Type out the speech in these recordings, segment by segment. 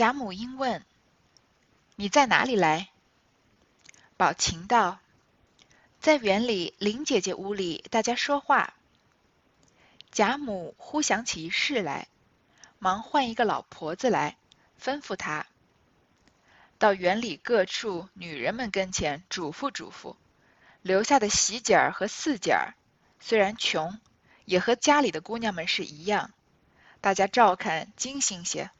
贾母因问：“你在哪里来？”宝琴道：“在园里林姐姐屋里，大家说话。”贾母忽想起一事来，忙唤一个老婆子来，吩咐她到园里各处女人们跟前嘱咐嘱咐，留下的喜姐儿和四姐儿，虽然穷，也和家里的姑娘们是一样，大家照看精心些。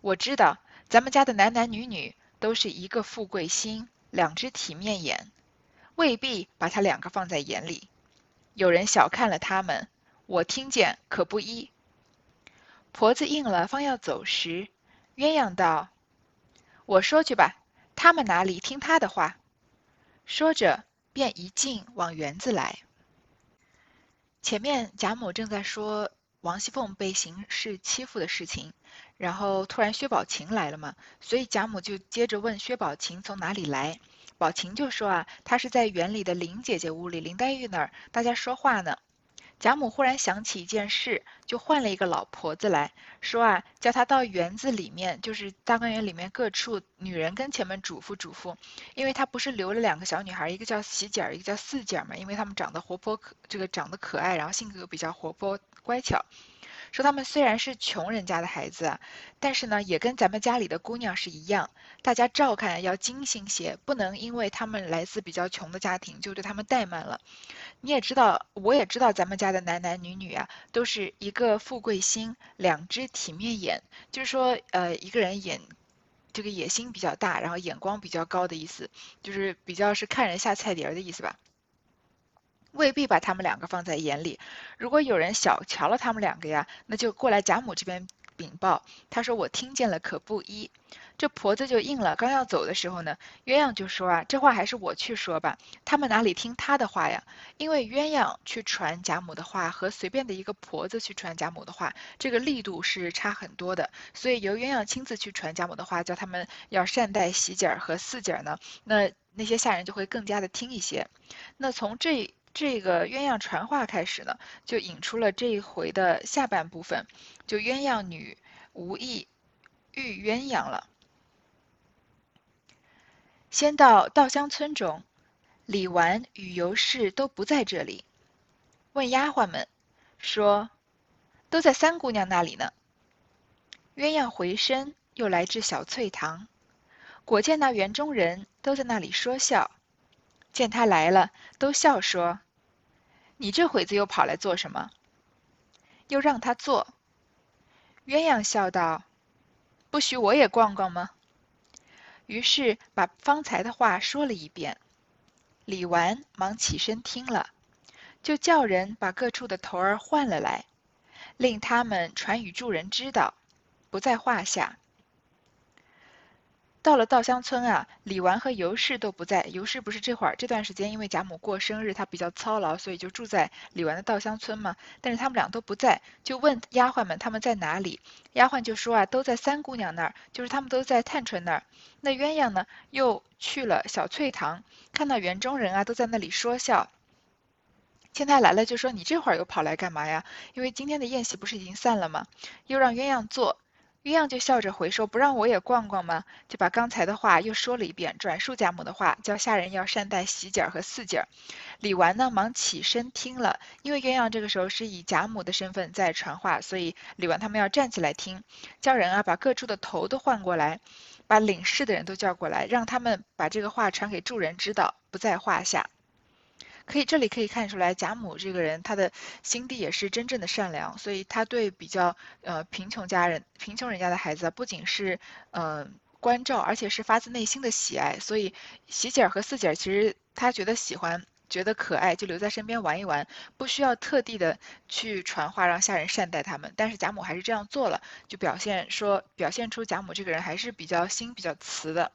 我知道咱们家的男男女女都是一个富贵心，两只体面眼，未必把他两个放在眼里。有人小看了他们。我听见可不依。婆子应了，方要走时，鸳鸯道：“我说去吧，他们哪里听他的话？”说着，便一径往园子来。前面贾母正在说王熙凤被邢氏欺负的事情，然后突然薛宝琴来了嘛，所以贾母就接着问薛宝琴从哪里来。宝琴就说啊，她是在园里的林姐姐屋里，林黛玉那儿，大家说话呢。贾母忽然想起一件事，就换了一个老婆子来说啊，叫她到园子里面，就是大观园里面各处女人跟前面嘱咐嘱咐，因为她不是留了两个小女孩，一个叫喜姐儿，一个叫四姐儿嘛，因为她们长得活泼可，这个长得可爱，然后性格又比较活泼乖巧。说他们虽然是穷人家的孩子，但是呢，也跟咱们家里的姑娘是一样，大家照看要精心些，不能因为他们来自比较穷的家庭就对他们怠慢了。你也知道，我也知道咱们家的男男女女啊，都是一个富贵心，两只体面眼，就是说，呃，一个人眼这个野心比较大，然后眼光比较高的意思，就是比较是看人下菜碟儿的意思吧。未必把他们两个放在眼里。如果有人小瞧了他们两个呀，那就过来贾母这边禀报。他说：“我听见了，可不依。”这婆子就应了。刚要走的时候呢，鸳鸯就说：“啊，这话还是我去说吧。他们哪里听他的话呀？因为鸳鸯去传贾母的话，和随便的一个婆子去传贾母的话，这个力度是差很多的。所以由鸳鸯亲自去传贾母的话，叫他们要善待喜姐儿和四姐儿呢，那那些下人就会更加的听一些。那从这。这个鸳鸯传话开始呢，就引出了这一回的下半部分，就鸳鸯女无意遇鸳鸯了。先到稻香村中，李纨与尤氏都不在这里，问丫鬟们说：“都在三姑娘那里呢。”鸳鸯回身又来至小翠堂，果见那园中人都在那里说笑，见他来了，都笑说。你这会子又跑来做什么？又让他坐。鸳鸯笑道：“不许我也逛逛吗？”于是把方才的话说了一遍。李纨忙起身听了，就叫人把各处的头儿换了来，令他们传与众人知道，不在话下。到了稻香村啊，李纨和尤氏都不在。尤氏不是这会儿这段时间因为贾母过生日，她比较操劳，所以就住在李纨的稻香村嘛。但是他们俩都不在，就问丫鬟们他们在哪里。丫鬟就说啊，都在三姑娘那儿，就是他们都在探春那儿。那鸳鸯呢，又去了小翠堂，看到园中人啊都在那里说笑。见他来了，就说你这会儿又跑来干嘛呀？因为今天的宴席不是已经散了吗？又让鸳鸯坐。鸳鸯就笑着回说：“不让我也逛逛吗？”就把刚才的话又说了一遍，转述贾母的话，叫下人要善待喜姐儿和四姐儿。李纨呢，忙起身听了，因为鸳鸯这个时候是以贾母的身份在传话，所以李纨他们要站起来听，叫人啊把各处的头都换过来，把领事的人都叫过来，让他们把这个话传给众人知道，不在话下。可以，这里可以看出来，贾母这个人，她的心地也是真正的善良，所以她对比较呃贫穷家人、贫穷人家的孩子，不仅是嗯关照，而且是发自内心的喜爱。所以喜姐儿和四姐儿，其实她觉得喜欢、觉得可爱，就留在身边玩一玩，不需要特地的去传话让下人善待他们。但是贾母还是这样做了，就表现说，表现出贾母这个人还是比较心比较慈的。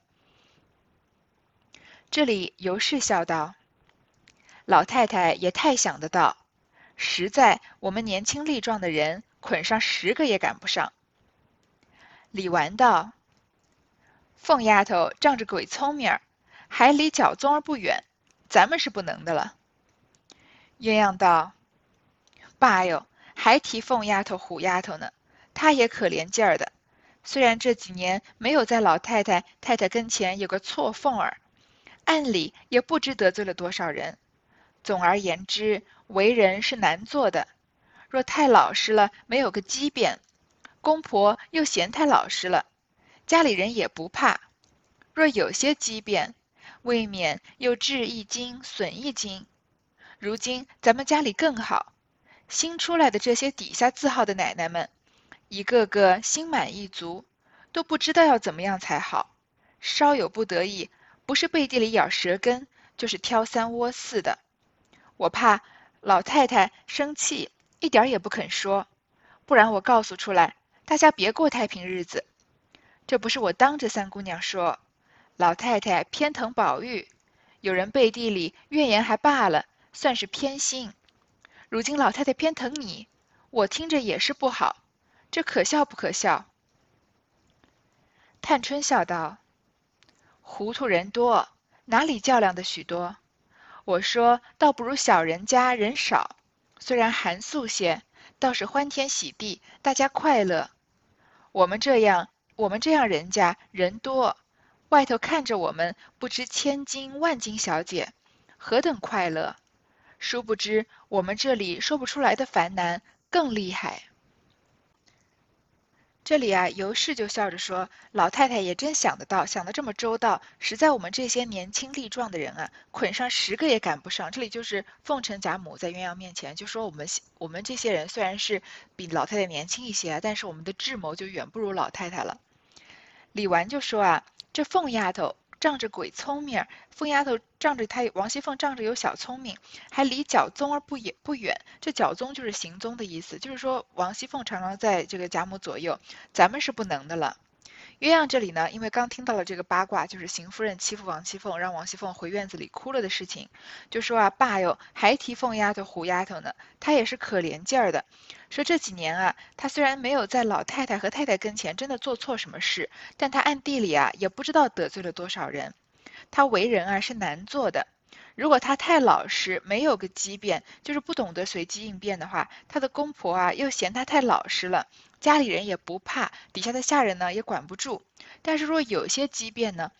这里尤氏笑道。老太太也太想得到，实在我们年轻力壮的人捆上十个也赶不上。李纨道：“凤丫头仗着鬼聪明，还离脚宗儿不远，咱们是不能的了。”鸳鸯道：“爸哟，还提凤丫头、虎丫头呢，她也可怜劲儿的，虽然这几年没有在老太太、太太跟前有个错缝儿，暗里也不知得罪了多少人。总而言之，为人是难做的。若太老实了，没有个机变；公婆又嫌太老实了，家里人也不怕。若有些机变，未免又智一斤，损一斤。如今咱们家里更好，新出来的这些底下字号的奶奶们。一个个心满意足，都不知道要怎么样才好。稍有不得已，不是背地里咬舌根，就是挑三窝四的。我怕老太太生气，一点也不肯说，不然我告诉出来，大家别过太平日子。这不是我当着三姑娘说，老太太偏疼宝玉，有人背地里怨言还罢了，算是偏心。如今老太太偏疼你，我听着也是不好。这可笑不可笑？探春笑道：“糊涂人多，哪里较量的许多？我说倒不如小人家人少，虽然寒素些，倒是欢天喜地，大家快乐。我们这样，我们这样人家人多，外头看着我们不知千金万金小姐，何等快乐！殊不知我们这里说不出来的烦难更厉害。”这里啊，尤氏就笑着说：“老太太也真想得到，想得这么周到，实在我们这些年轻力壮的人啊，捆上十个也赶不上。”这里就是奉承贾母在鸳鸯面前就说：“我们我们这些人虽然是比老太太年轻一些，但是我们的智谋就远不如老太太了。”李纨就说：“啊，这凤丫头。”仗着鬼聪明，疯丫头仗着她王熙凤仗着有小聪明，还离脚宗而不也不远。这脚宗就是行踪的意思，就是说王熙凤常常在这个贾母左右，咱们是不能的了。鸳鸯这里呢，因为刚听到了这个八卦，就是邢夫人欺负王熙凤，让王熙凤回院子里哭了的事情，就说啊，爸哟，还提凤丫头、胡丫头呢，她也是可怜劲儿的。说这几年啊，她虽然没有在老太太和太太跟前真的做错什么事，但她暗地里啊，也不知道得罪了多少人。她为人啊是难做的，如果她太老实，没有个机变，就是不懂得随机应变的话，她的公婆啊又嫌她太老实了。家里人也不怕，底下的下人呢也管不住。但是若有些畸变呢，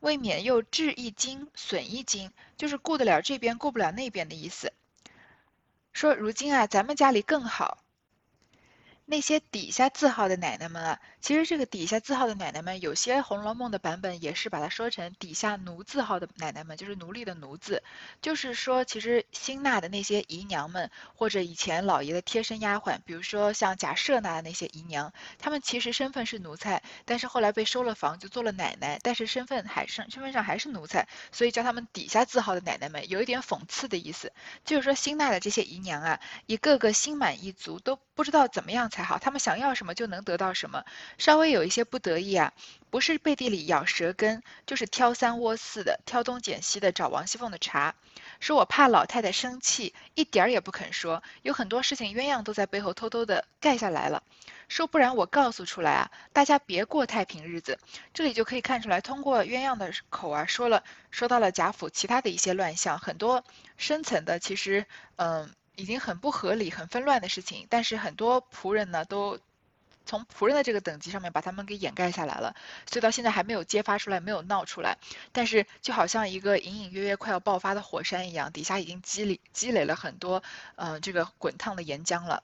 未免又治一斤损一斤，就是顾得了这边顾不了那边的意思。说如今啊，咱们家里更好。那些底下字号的奶奶们啊，其实这个底下字号的奶奶们，有些《红楼梦》的版本也是把它说成底下奴字号的奶奶们，就是奴隶的奴字。就是说，其实新纳的那些姨娘们，或者以前老爷的贴身丫鬟，比如说像贾赦纳的那些姨娘，她们其实身份是奴才，但是后来被收了房，就做了奶奶，但是身份还是身份上还是奴才，所以叫他们底下字号的奶奶们，有一点讽刺的意思。就是说，新纳的这些姨娘啊，一个个心满意足，都不知道怎么样。才好，他们想要什么就能得到什么。稍微有一些不得意啊，不是背地里咬舌根，就是挑三窝四的，挑东拣西的找王熙凤的茬。说我怕老太太生气，一点儿也不肯说。有很多事情鸳鸯都在背后偷偷的盖下来了。说不然我告诉出来啊，大家别过太平日子。这里就可以看出来，通过鸳鸯的口啊，说了说到了贾府其他的一些乱象，很多深层的，其实嗯。已经很不合理、很纷乱的事情，但是很多仆人呢，都从仆人的这个等级上面把他们给掩盖下来了，所以到现在还没有揭发出来，没有闹出来。但是就好像一个隐隐约约快要爆发的火山一样，底下已经积累积累了很多，嗯，这个滚烫的岩浆了。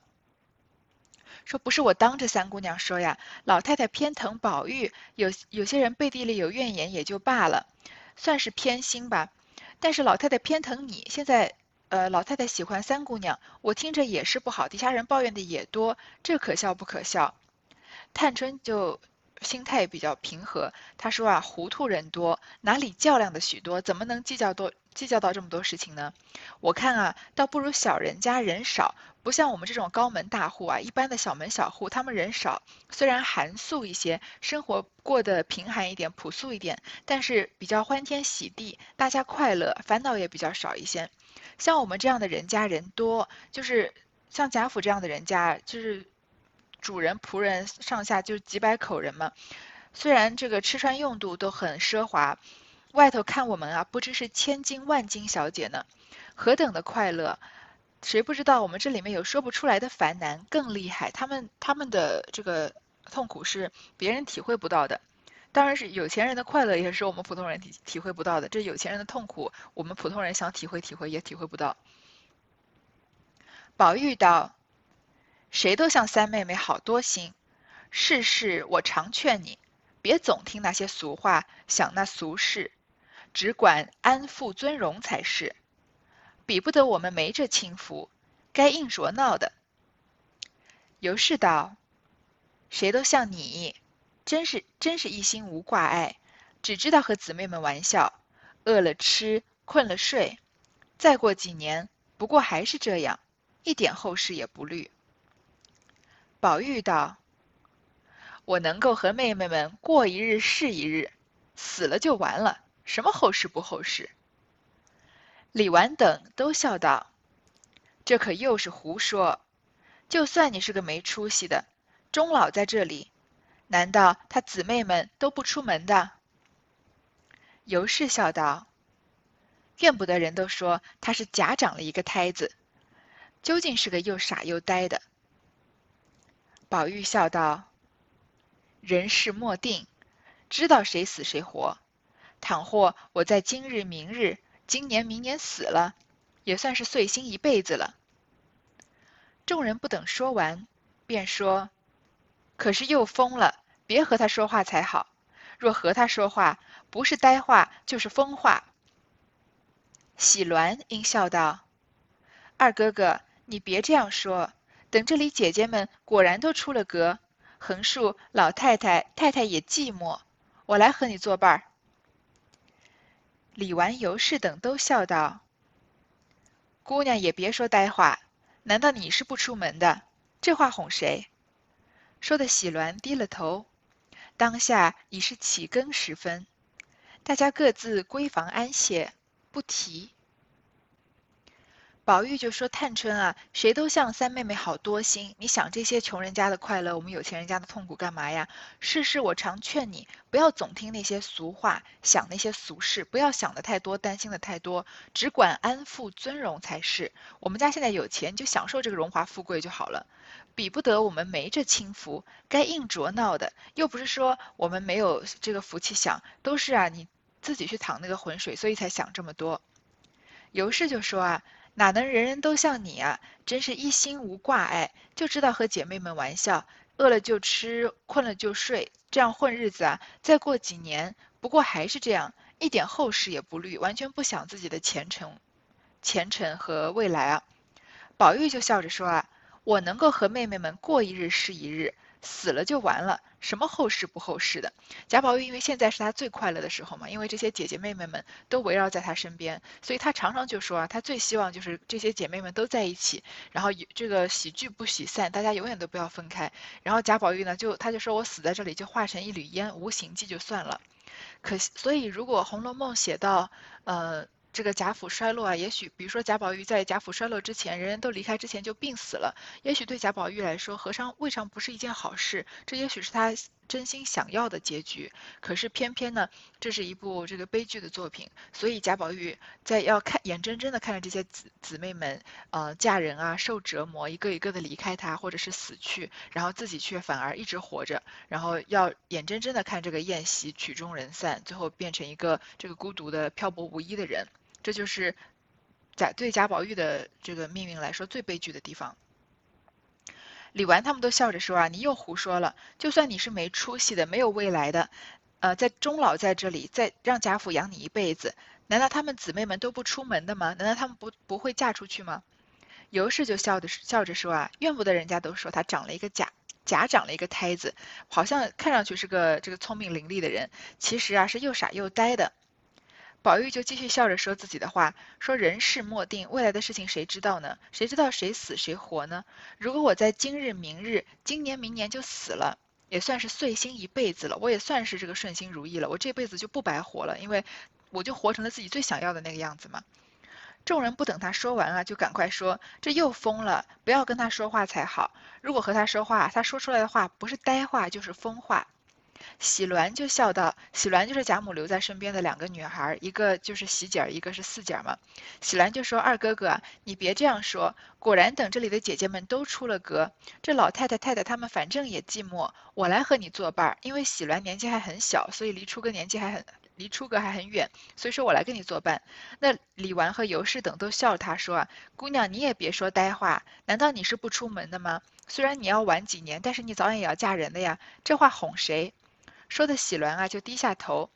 说不是我当着三姑娘说呀，老太太偏疼宝玉，有有些人背地里有怨言也就罢了，算是偏心吧。但是老太太偏疼你，现在。呃，老太太喜欢三姑娘，我听着也是不好，底下人抱怨的也多，这可笑不可笑？探春就心态比较平和，她说啊，糊涂人多，哪里较量的许多，怎么能计较多计较到这么多事情呢？我看啊，倒不如小人家人少，不像我们这种高门大户啊，一般的小门小户，他们人少，虽然寒素一些，生活过得贫寒一点、朴素一点，但是比较欢天喜地，大家快乐，烦恼也比较少一些。像我们这样的人家人多，就是像贾府这样的人家，就是主人仆人上下就几百口人嘛。虽然这个吃穿用度都很奢华，外头看我们啊，不知是千金万金小姐呢，何等的快乐！谁不知道我们这里面有说不出来的烦难更厉害？他们他们的这个痛苦是别人体会不到的。当然是有钱人的快乐也是我们普通人体体会不到的。这有钱人的痛苦，我们普通人想体会体会也体会不到。宝玉道：“谁都像三妹妹好多心，事事我常劝你，别总听那些俗话，想那俗事，只管安富尊荣才是。比不得我们没这轻浮，该硬着闹的。”尤氏道：“谁都像你。”真是真是一心无挂碍，只知道和姊妹们玩笑，饿了吃，困了睡。再过几年，不过还是这样，一点后事也不虑。宝玉道：“我能够和妹妹们过一日是一日，死了就完了，什么后事不后事？”李纨等都笑道：“这可又是胡说！就算你是个没出息的，终老在这里。”难道他姊妹们都不出门的？尤氏笑道：“怨不得人都说他是假长了一个胎子，究竟是个又傻又呆的。”宝玉笑道：“人事莫定，知道谁死谁活。倘或我在今日、明日、今年、明年死了，也算是碎心一辈子了。”众人不等说完，便说：“可是又疯了。”别和他说话才好，若和他说话，不是呆话就是疯话。喜鸾应笑道：“二哥哥，你别这样说。等这里姐姐们果然都出了阁，横竖老太太、太太也寂寞，我来和你作伴儿。”李纨、尤氏等都笑道：“姑娘也别说呆话，难道你是不出门的？这话哄谁？”说的喜鸾低了头。当下已是起更时分，大家各自闺房安歇，不提。宝玉就说：“探春啊，谁都像三妹妹好多心。你想这些穷人家的快乐，我们有钱人家的痛苦干嘛呀？事事我常劝你，不要总听那些俗话，想那些俗事，不要想的太多，担心的太多，只管安富尊荣才是。我们家现在有钱，就享受这个荣华富贵就好了。”比不得我们没这轻福，该硬着闹的，又不是说我们没有这个福气享，都是啊，你自己去淌那个浑水，所以才想这么多。尤氏就说啊，哪能人人都像你啊，真是一心无挂碍，就知道和姐妹们玩笑，饿了就吃，困了就睡，这样混日子啊。再过几年，不过还是这样，一点后事也不虑，完全不想自己的前程、前程和未来啊。宝玉就笑着说啊。我能够和妹妹们过一日是一日，死了就完了，什么后世不后世的。贾宝玉因为现在是他最快乐的时候嘛，因为这些姐姐妹妹们都围绕在他身边，所以他常常就说啊，他最希望就是这些姐妹们都在一起，然后这个喜剧不喜散，大家永远都不要分开。然后贾宝玉呢，就他就说我死在这里就化成一缕烟，无形迹就算了。可惜，所以如果《红楼梦》写到，呃。这个贾府衰落啊，也许比如说贾宝玉在贾府衰落之前，人人都离开之前就病死了，也许对贾宝玉来说，何尝未尝不是一件好事？这也许是他真心想要的结局。可是偏偏呢，这是一部这个悲剧的作品，所以贾宝玉在要看眼睁睁的看着这些姊姊妹们呃嫁人啊，受折磨，一个一个的离开他，或者是死去，然后自己却反而一直活着，然后要眼睁睁的看这个宴席曲终人散，最后变成一个这个孤独的漂泊无依的人。这就是贾对贾宝玉的这个命运来说最悲剧的地方。李纨他们都笑着说啊，你又胡说了。就算你是没出息的、没有未来的，呃，在终老在这里，再让贾府养你一辈子，难道他们姊妹们都不出门的吗？难道他们不不会嫁出去吗？尤氏就笑的笑着说啊，怨不得人家都说他长了一个假假长了一个胎子，好像看上去是个这个聪明伶俐的人，其实啊是又傻又呆的。宝玉就继续笑着说自己的话，说人事莫定，未来的事情谁知道呢？谁知道谁死谁活呢？如果我在今日、明日、今年、明年就死了，也算是碎心一辈子了，我也算是这个顺心如意了，我这辈子就不白活了，因为我就活成了自己最想要的那个样子嘛。众人不等他说完啊，就赶快说这又疯了，不要跟他说话才好。如果和他说话，他说出来的话不是呆话就是疯话。喜鸾就笑道：“喜鸾就是贾母留在身边的两个女孩，一个就是喜姐儿，一个是四姐儿嘛。”喜鸾就说：“二哥哥，你别这样说。果然，等这里的姐姐们都出了阁，这老太太、太太他们反正也寂寞，我来和你作伴儿。因为喜鸾年纪还很小，所以离出阁年纪还很离出阁还很远，所以说我来跟你作伴。”那李纨和尤氏等都笑他说：“，姑娘你也别说呆话，难道你是不出门的吗？虽然你要晚几年，但是你早晚也要嫁人的呀。这话哄谁？”说的喜鸾啊，就低下头。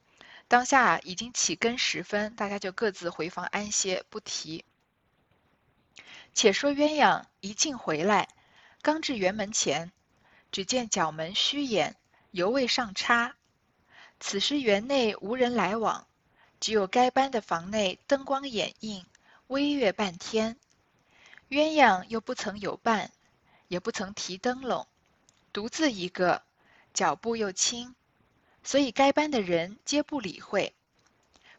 当下已经起更时分，大家就各自回房安歇，不提。且说鸳鸯一进回来，刚至园门前，只见角门虚掩，犹未上插。此时园内无人来往，只有该班的房内灯光掩映，微月半天。鸳鸯又不曾有伴，也不曾提灯笼，独自一个，脚步又轻。所以该班的人皆不理会，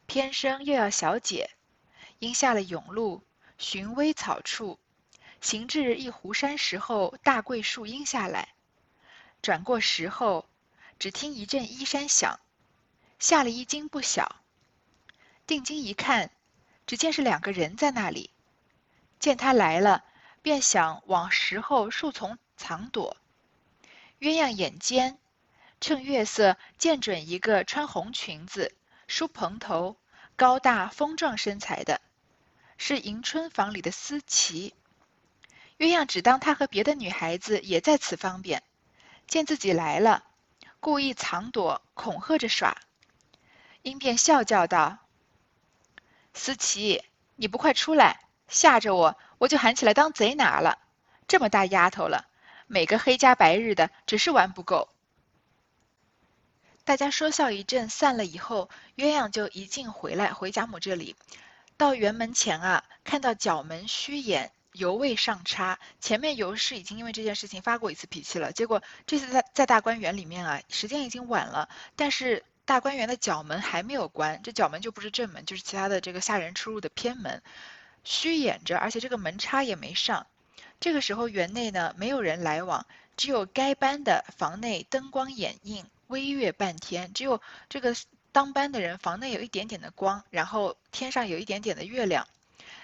偏生又要小姐，因下了甬路，寻微草处，行至一湖山石后大桂树荫下来，转过石后，只听一阵衣衫响，吓了一惊不小。定睛一看，只见是两个人在那里，见他来了，便想往石后树丛藏躲，鸳鸯眼尖。趁月色，见准一个穿红裙子、梳蓬头、高大丰壮身材的，是迎春房里的思琪。鸳鸯只当他和别的女孩子也在此方便，见自己来了，故意藏躲，恐吓着耍。因便笑叫道：“思琪，你不快出来，吓着我，我就喊起来当贼拿了。这么大丫头了，每个黑加白日的，只是玩不够。”大家说笑一阵，散了以后，鸳鸯就一进回来，回贾母这里，到园门前啊，看到角门虚掩，犹未上插。前面尤氏已经因为这件事情发过一次脾气了，结果这次在在大观园里面啊，时间已经晚了，但是大观园的角门还没有关，这角门就不是正门，就是其他的这个下人出入的偏门，虚掩着，而且这个门插也没上。这个时候园内呢，没有人来往，只有该班的房内灯光掩映。微月半天，只有这个当班的人房内有一点点的光，然后天上有一点点的月亮。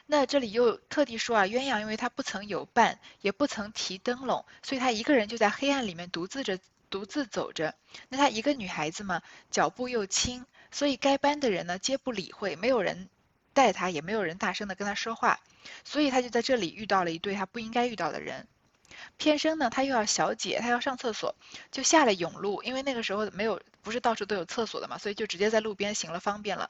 那这里又特地说啊，鸳鸯因为他不曾有伴，也不曾提灯笼，所以他一个人就在黑暗里面独自着，独自走着。那他一个女孩子嘛，脚步又轻，所以该班的人呢皆不理会，没有人带他，也没有人大声的跟他说话，所以他就在这里遇到了一对他不应该遇到的人。偏生呢，他又要小姐，他要上厕所，就下了甬路，因为那个时候没有，不是到处都有厕所的嘛，所以就直接在路边行了方便了。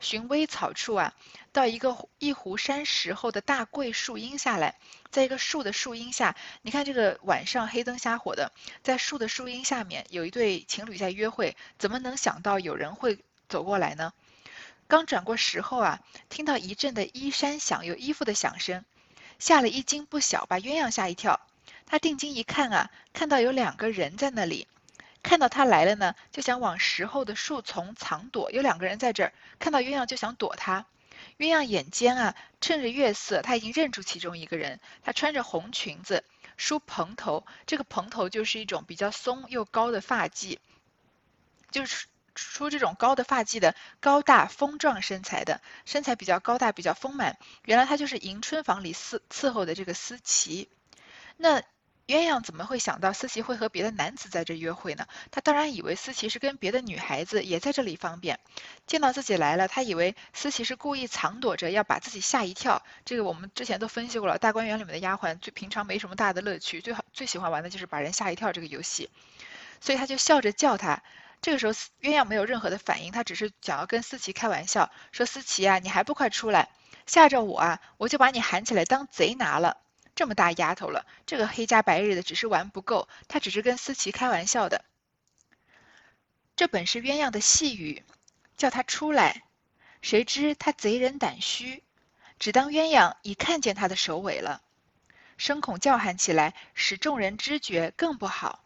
寻微草处啊，到一个一湖山石后的大桂树荫下来，在一个树的树荫下，你看这个晚上黑灯瞎火的，在树的树荫下面有一对情侣在约会，怎么能想到有人会走过来呢？刚转过石后啊，听到一阵的衣衫响，有衣服的响声，吓了一惊不小，把鸳鸯吓一跳。他定睛一看啊，看到有两个人在那里，看到他来了呢，就想往石后的树丛藏躲。有两个人在这儿，看到鸳鸯就想躲他。鸳鸯眼尖啊，趁着月色，他已经认出其中一个人。他穿着红裙子，梳蓬头，这个蓬头就是一种比较松又高的发髻，就是梳这种高的发髻的高大丰壮身材的，身材比较高大，比较丰满。原来他就是迎春房里伺伺候的这个思琪。那。鸳鸯怎么会想到思琪会和别的男子在这约会呢？他当然以为思琪是跟别的女孩子也在这里方便。见到自己来了，他以为思琪是故意藏躲着，要把自己吓一跳。这个我们之前都分析过了，大观园里面的丫鬟最平常没什么大的乐趣，最好最喜欢玩的就是把人吓一跳这个游戏。所以他就笑着叫他。这个时候鸳鸯没有任何的反应，他只是想要跟思琪开玩笑，说思琪啊，你还不快出来，吓着我啊，我就把你喊起来当贼拿了。这么大丫头了，这个黑加白日的只是玩不够，他只是跟思琪开玩笑的。这本是鸳鸯的细语，叫他出来，谁知他贼人胆虚，只当鸳鸯已看见他的首尾了，声恐叫喊起来，使众人知觉更不好。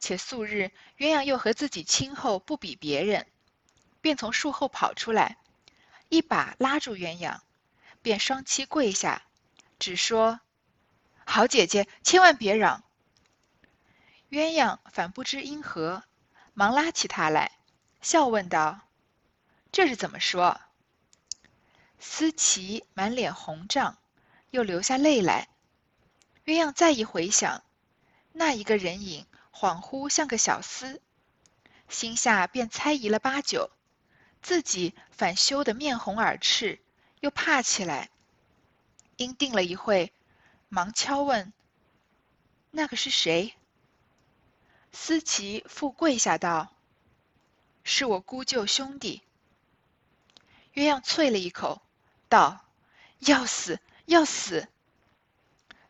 且素日鸳鸯又和自己亲厚，不比别人，便从树后跑出来，一把拉住鸳鸯，便双膝跪下，只说。好姐姐，千万别嚷。鸳鸯反不知因何，忙拉起他来，笑问道：“这是怎么说？”思琪满脸红胀，又流下泪来。鸳鸯再一回想，那一个人影恍惚像个小厮，心下便猜疑了八九，自己反羞得面红耳赤，又怕起来。因定了一会，忙敲问：“那个是谁？”思琪复跪下道：“是我姑舅兄弟。”鸳鸯啐了一口。道：“要死，要死！”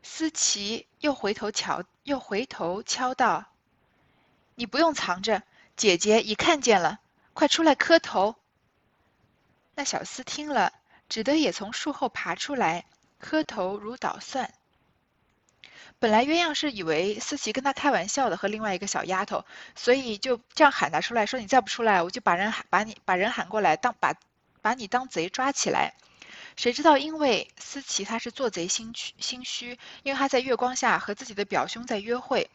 思琪又回头瞧，又回头敲道：“你不用藏着，姐姐已看见了，快出来磕头。”那小厮听了，只得也从树后爬出来，磕头如捣蒜。本来鸳鸯是以为思琪跟他开玩笑的，和另外一个小丫头，所以就这样喊他出来，说：“你再不出来，我就把人喊把你把人喊过来，当把把你当贼抓起来。”谁知道，因为思琪他是做贼心虚，心虚，因为他在月光下和自己的表兄在约会，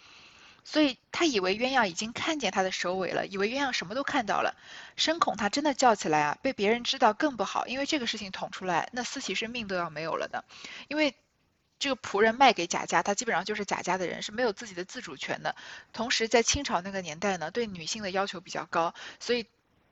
所以他以为鸳鸯已经看见他的首尾了，以为鸳鸯什么都看到了，深恐他真的叫起来啊，被别人知道更不好，因为这个事情捅出来，那思琪是命都要没有了的，因为这个仆人卖给贾家，他基本上就是贾家的人，是没有自己的自主权的。同时，在清朝那个年代呢，对女性的要求比较高，所以。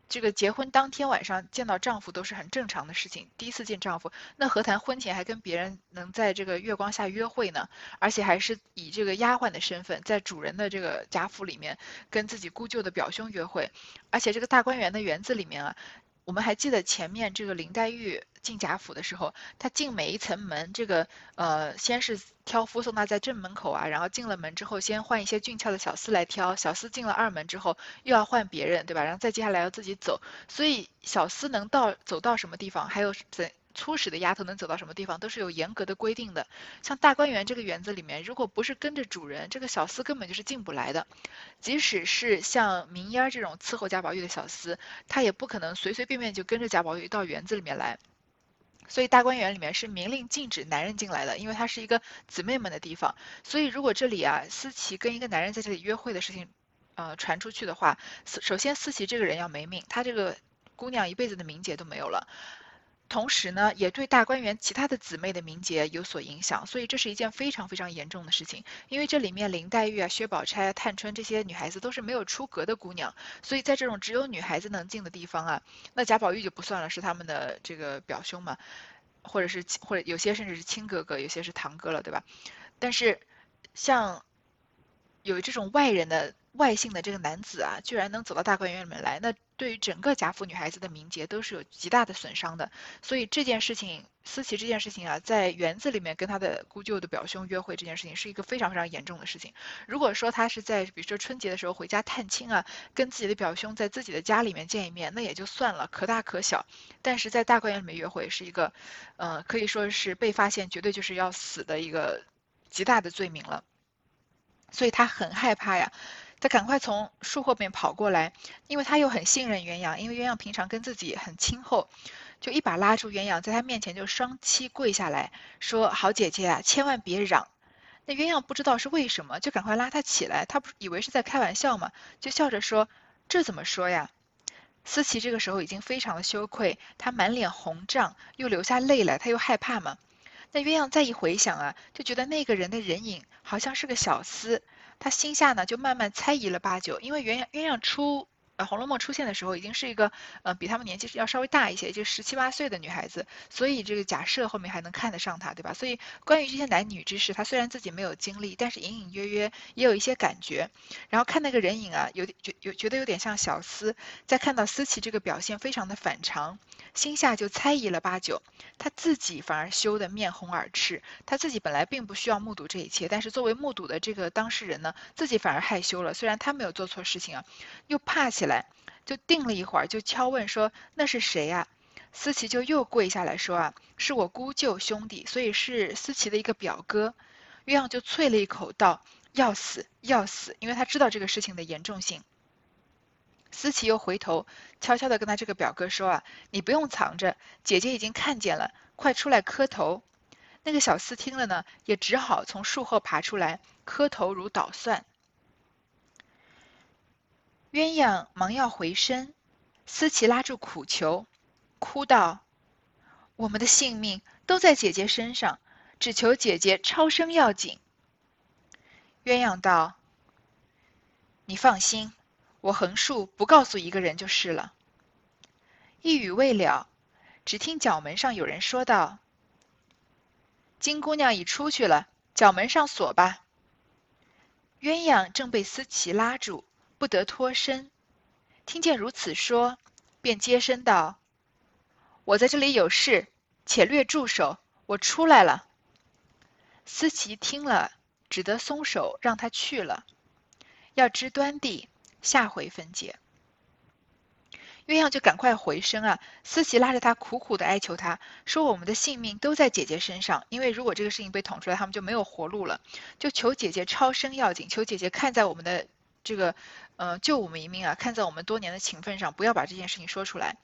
这个结婚当天晚上见到丈夫都是很正常的事情。第一次见丈夫，那何谈婚前还跟别人能在这个月光下约会呢？而且还是以这个丫鬟的身份，在主人的这个贾府里面跟自己姑舅的表兄约会，而且这个大观园的园子里面啊。我们还记得前面这个林黛玉进贾府的时候，她进每一层门，这个呃，先是挑夫送她在正门口啊，然后进了门之后，先换一些俊俏的小厮来挑，小厮进了二门之后，又要换别人，对吧？然后再接下来要自己走，所以小厮能到走到什么地方，还有怎。初始的丫头能走到什么地方，都是有严格的规定的。像大观园这个园子里面，如果不是跟着主人，这个小厮根本就是进不来的。即使是像明烟这种伺候贾宝玉的小厮，他也不可能随随便便就跟着贾宝玉到园子里面来。所以大观园里面是明令禁止男人进来的，因为它是一个姊妹们的地方。所以如果这里啊，思琪跟一个男人在这里约会的事情，呃，传出去的话，首先思琪这个人要没命，她这个姑娘一辈子的名节都没有了。同时呢，也对大观园其他的姊妹的名节有所影响，所以这是一件非常非常严重的事情。因为这里面林黛玉啊、薛宝钗、啊探春这些女孩子都是没有出阁的姑娘，所以在这种只有女孩子能进的地方啊，那贾宝玉就不算了，是他们的这个表兄嘛，或者是或者有些甚至是亲哥哥，有些是堂哥了，对吧？但是像有这种外人的。外姓的这个男子啊，居然能走到大观园里面来，那对于整个贾府女孩子的名节都是有极大的损伤的。所以这件事情，思琪这件事情啊，在园子里面跟他的姑舅的表兄约会这件事情，是一个非常非常严重的事情。如果说他是在比如说春节的时候回家探亲啊，跟自己的表兄在自己的家里面见一面，那也就算了，可大可小。但是在大观园里面约会，是一个，呃，可以说是被发现绝对就是要死的一个极大的罪名了。所以他很害怕呀。他赶快从树后面跑过来，因为他又很信任鸳鸯，因为鸳鸯平常跟自己很亲厚，就一把拉住鸳鸯，在他面前就双膝跪下来说：“好姐姐啊，千万别嚷。”那鸳鸯不知道是为什么，就赶快拉他起来。他不以为是在开玩笑嘛，就笑着说：“这怎么说呀？”思琪这个时候已经非常的羞愧，她满脸红胀，又流下泪来，她又害怕嘛。那鸳鸯再一回想啊，就觉得那个人的人影好像是个小厮。他心下呢就慢慢猜疑了八九，因为鸳鸯鸳鸯出呃《红楼梦》出现的时候，已经是一个呃比他们年纪要稍微大一些，就十七八岁的女孩子，所以这个假设后面还能看得上她，对吧？所以关于这些男女之事，他虽然自己没有经历，但是隐隐约约也有一些感觉。然后看那个人影啊，有点觉有觉得有点像小厮，再看到思琪这个表现非常的反常。心下就猜疑了八九，他自己反而羞得面红耳赤。他自己本来并不需要目睹这一切，但是作为目睹的这个当事人呢，自己反而害羞了。虽然他没有做错事情啊，又怕起来，就定了一会儿，就敲问说：“那是谁呀？”思琪就又跪下来说：“啊，是我姑舅兄弟，所以是思琪的一个表哥。”鸳鸯就啐了一口道：“要死，要死！”因为他知道这个事情的严重性。思琪又回头，悄悄地跟他这个表哥说：“啊，你不用藏着，姐姐已经看见了，快出来磕头。”那个小厮听了呢，也只好从树后爬出来，磕头如捣蒜。鸳鸯忙要回身，思琪拉住苦求，哭道：“我们的性命都在姐姐身上，只求姐姐超生要紧。”鸳鸯道：“你放心，我横竖不告诉一个人就是了。”一语未了，只听角门上有人说道：“金姑娘已出去了，角门上锁吧。”鸳鸯正被思琪拉住，不得脱身。听见如此说，便接声道：“我在这里有事，且略住手，我出来了。”思琪听了，只得松手，让他去了。要知端地，下回分解。鸳鸯就赶快回身啊！思琪拉着他，苦苦的哀求他说：“我们的性命都在姐姐身上，因为如果这个事情被捅出来，他们就没有活路了。就求姐姐超生要紧，求姐姐看在我们的这个，呃，救我们一命啊！看在我们多年的情分上，不要把这件事情说出来。”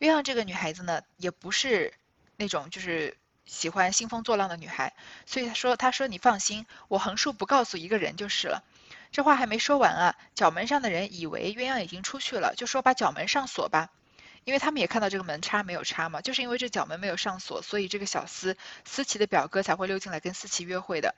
鸳鸯这个女孩子呢，也不是那种就是喜欢兴风作浪的女孩，所以她说：“她说你放心，我横竖不告诉一个人就是了。”这话还没说完啊！角门上的人以为鸳鸯已经出去了，就说把角门上锁吧，因为他们也看到这个门插没有插嘛，就是因为这角门没有上锁，所以这个小厮思琪的表哥才会溜进来跟思琪约会的。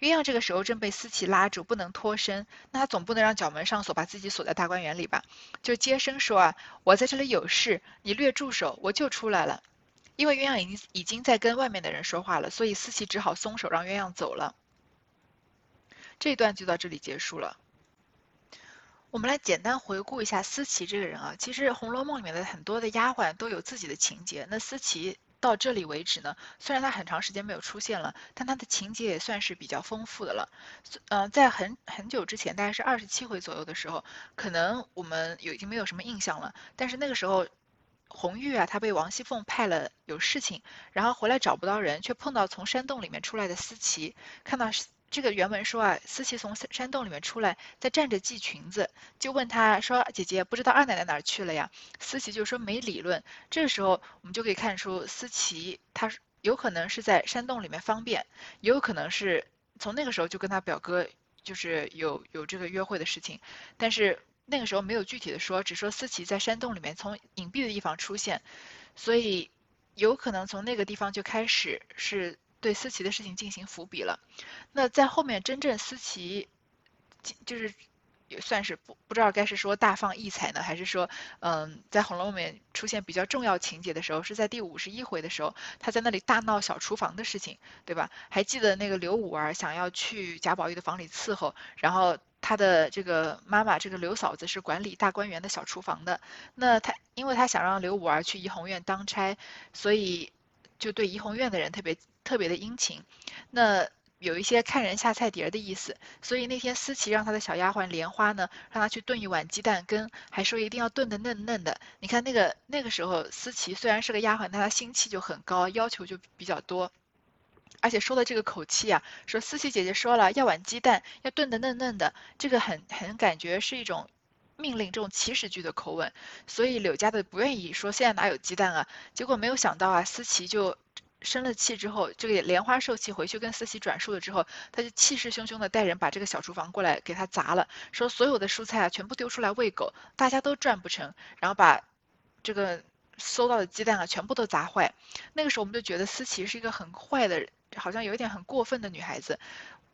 鸳鸯这个时候正被思琪拉住，不能脱身，那他总不能让角门上锁，把自己锁在大观园里吧？就接声说啊，我在这里有事，你略住手，我就出来了。因为鸳鸯已经已经在跟外面的人说话了，所以思琪只好松手让鸳鸯走了。这一段就到这里结束了。我们来简单回顾一下思琪这个人啊，其实《红楼梦》里面的很多的丫鬟都有自己的情节。那思琪到这里为止呢，虽然它很长时间没有出现了，但它的情节也算是比较丰富的了。嗯，在很很久之前，大概是二十七回左右的时候，可能我们有已经没有什么印象了。但是那个时候，红玉啊，他被王熙凤派了有事情，然后回来找不到人，却碰到从山洞里面出来的思琪，看到。这个原文说啊，思琪从山洞里面出来，在站着系裙子，就问他说：“姐姐，不知道二奶奶哪儿去了呀？”思琪就说没理论。这个时候，我们就可以看出思琪她有可能是在山洞里面方便，也有可能是从那个时候就跟他表哥就是有有这个约会的事情，但是那个时候没有具体的说，只说思琪在山洞里面从隐蔽的地方出现，所以有可能从那个地方就开始是。对思琪的事情进行伏笔了，那在后面真正思琪，就是也算是不不知道该是说大放异彩呢，还是说嗯，在《红楼梦》里面出现比较重要情节的时候，是在第五十一回的时候，他在那里大闹小厨房的事情，对吧？还记得那个刘五儿想要去贾宝玉的房里伺候，然后他的这个妈妈这个刘嫂子是管理大观园的小厨房的，那他因为他想让刘五儿去怡红院当差，所以就对怡红院的人特别。特别的殷勤，那有一些看人下菜碟儿的意思，所以那天思琪让他的小丫鬟莲花呢，让他去炖一碗鸡蛋羹，还说一定要炖的嫩嫩的。你看那个那个时候，思琪虽然是个丫鬟，但她心气就很高，要求就比较多，而且说的这个口气啊，说思琪姐姐说了要碗鸡蛋，要炖的嫩嫩的，这个很很感觉是一种命令，这种祈使句的口吻，所以柳家的不愿意说现在哪有鸡蛋啊，结果没有想到啊，思琪就。生了气之后，这个莲花受气回去跟思琪转述了之后，他就气势汹汹的带人把这个小厨房过来给他砸了，说所有的蔬菜啊全部丢出来喂狗，大家都赚不成，然后把这个收到的鸡蛋啊全部都砸坏。那个时候我们就觉得思琪是一个很坏的，好像有一点很过分的女孩子。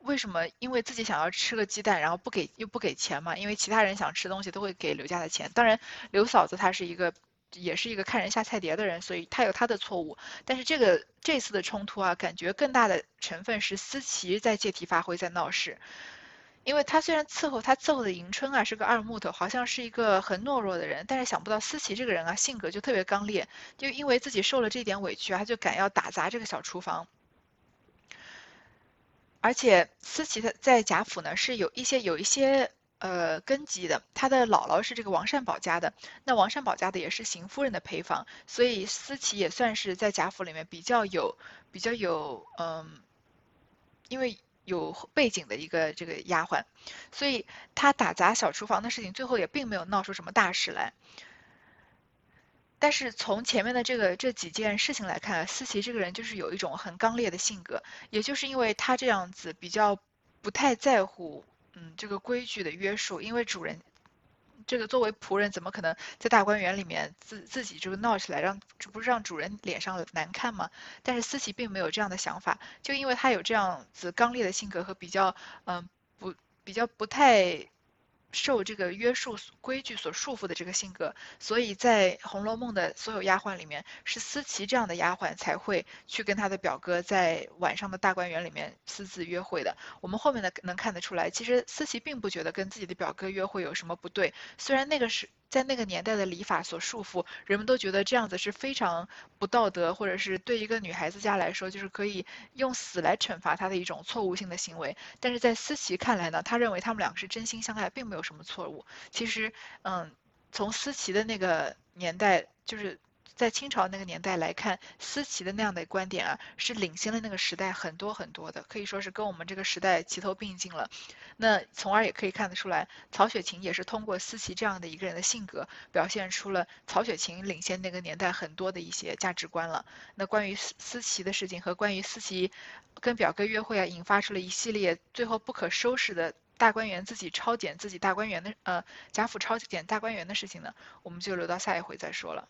为什么？因为自己想要吃个鸡蛋，然后不给又不给钱嘛？因为其他人想吃东西都会给刘家的钱。当然，刘嫂子她是一个。也是一个看人下菜碟的人，所以她有她的错误。但是这个这次的冲突啊，感觉更大的成分是思琪在借题发挥，在闹事。因为他虽然伺候他伺候的迎春啊是个二木头，好像是一个很懦弱的人，但是想不到思琪这个人啊性格就特别刚烈，就因为自己受了这点委屈啊，他就敢要打砸这个小厨房。而且思琪的在贾府呢是有一些有一些。呃，根基的，他的姥姥是这个王善保家的，那王善保家的也是邢夫人的陪房，所以思琪也算是在贾府里面比较有比较有嗯，因为有背景的一个这个丫鬟，所以她打砸小厨房的事情，最后也并没有闹出什么大事来。但是从前面的这个这几件事情来看，思琪这个人就是有一种很刚烈的性格，也就是因为他这样子比较不太在乎。嗯，这个规矩的约束，因为主人这个作为仆人，怎么可能在大观园里面自自己这个闹起来，让这不是让主人脸上难看吗？但是思琪并没有这样的想法，就因为他有这样子刚烈的性格和比较嗯不比较不太。受这个约束规矩所束缚的这个性格，所以在《红楼梦》的所有丫鬟里面，是思琪这样的丫鬟才会去跟她的表哥在晚上的大观园里面私自约会的。我们后面的能看得出来，其实思琪并不觉得跟自己的表哥约会有什么不对，虽然那个是。在那个年代的礼法所束缚，人们都觉得这样子是非常不道德，或者是对一个女孩子家来说，就是可以用死来惩罚她的一种错误性的行为。但是在思琪看来呢，她认为他们两个是真心相爱，并没有什么错误。其实，嗯，从思琪的那个年代，就是。在清朝那个年代来看，思琪的那样的观点啊，是领先了那个时代很多很多的，可以说是跟我们这个时代齐头并进了。那从而也可以看得出来，曹雪芹也是通过思琪这样的一个人的性格，表现出了曹雪芹领先那个年代很多的一些价值观了。那关于思思琪的事情和关于思琪跟表哥约会啊，引发出了一系列最后不可收拾的大观园自己抄检自己大观园的呃贾府抄检大观园的事情呢，我们就留到下一回再说了。